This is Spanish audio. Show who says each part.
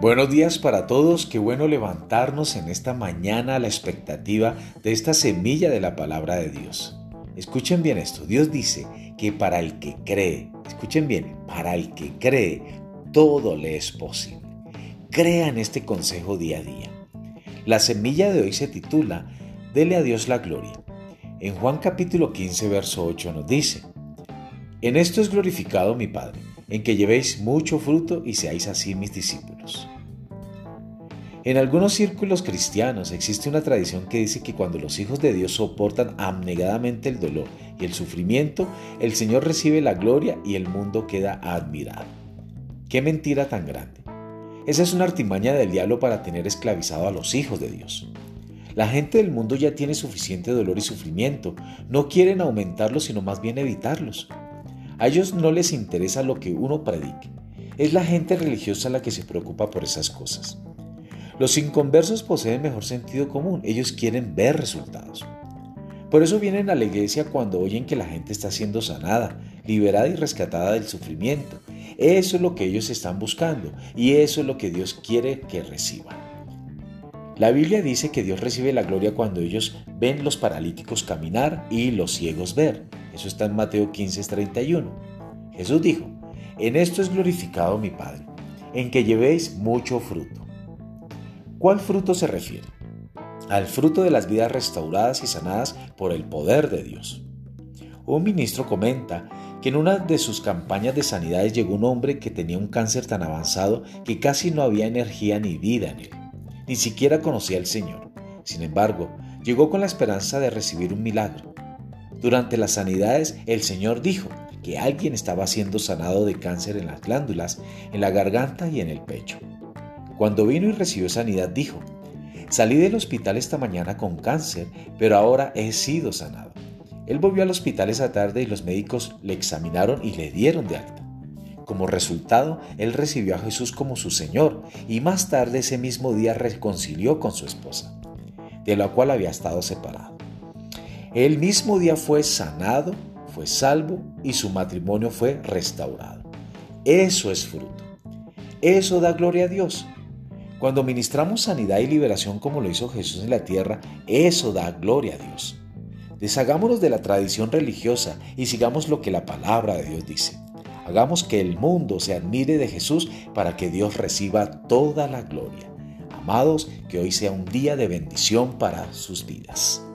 Speaker 1: Buenos días para todos, qué bueno levantarnos en esta mañana a la expectativa de esta semilla de la palabra de Dios. Escuchen bien esto, Dios dice que para el que cree, escuchen bien, para el que cree, todo le es posible. Crean este consejo día a día. La semilla de hoy se titula Dele a Dios la gloria. En Juan capítulo 15, verso 8 nos dice, En esto es glorificado mi Padre en que llevéis mucho fruto y seáis así mis discípulos. En algunos círculos cristianos existe una tradición que dice que cuando los hijos de Dios soportan abnegadamente el dolor y el sufrimiento, el Señor recibe la gloria y el mundo queda admirado. ¡Qué mentira tan grande! Esa es una artimaña del diablo para tener esclavizado a los hijos de Dios. La gente del mundo ya tiene suficiente dolor y sufrimiento, no quieren aumentarlos sino más bien evitarlos. A ellos no les interesa lo que uno predique. Es la gente religiosa la que se preocupa por esas cosas. Los inconversos poseen mejor sentido común. Ellos quieren ver resultados. Por eso vienen a la iglesia cuando oyen que la gente está siendo sanada, liberada y rescatada del sufrimiento. Eso es lo que ellos están buscando y eso es lo que Dios quiere que reciban. La Biblia dice que Dios recibe la gloria cuando ellos ven los paralíticos caminar y los ciegos ver. Eso está en Mateo 15:31. Jesús dijo, en esto es glorificado mi Padre, en que llevéis mucho fruto. ¿Cuál fruto se refiere? Al fruto de las vidas restauradas y sanadas por el poder de Dios. Un ministro comenta que en una de sus campañas de sanidades llegó un hombre que tenía un cáncer tan avanzado que casi no había energía ni vida en él ni siquiera conocía al Señor. Sin embargo, llegó con la esperanza de recibir un milagro. Durante las sanidades, el Señor dijo que alguien estaba siendo sanado de cáncer en las glándulas, en la garganta y en el pecho. Cuando vino y recibió sanidad, dijo, salí del hospital esta mañana con cáncer, pero ahora he sido sanado. Él volvió al hospital esa tarde y los médicos le examinaron y le dieron de alta. Como resultado, él recibió a Jesús como su Señor y más tarde ese mismo día reconcilió con su esposa, de la cual había estado separado. El mismo día fue sanado, fue salvo y su matrimonio fue restaurado. Eso es fruto. Eso da gloria a Dios. Cuando ministramos sanidad y liberación como lo hizo Jesús en la tierra, eso da gloria a Dios. Deshagámonos de la tradición religiosa y sigamos lo que la palabra de Dios dice. Hagamos que el mundo se admire de Jesús para que Dios reciba toda la gloria. Amados, que hoy sea un día de bendición para sus vidas.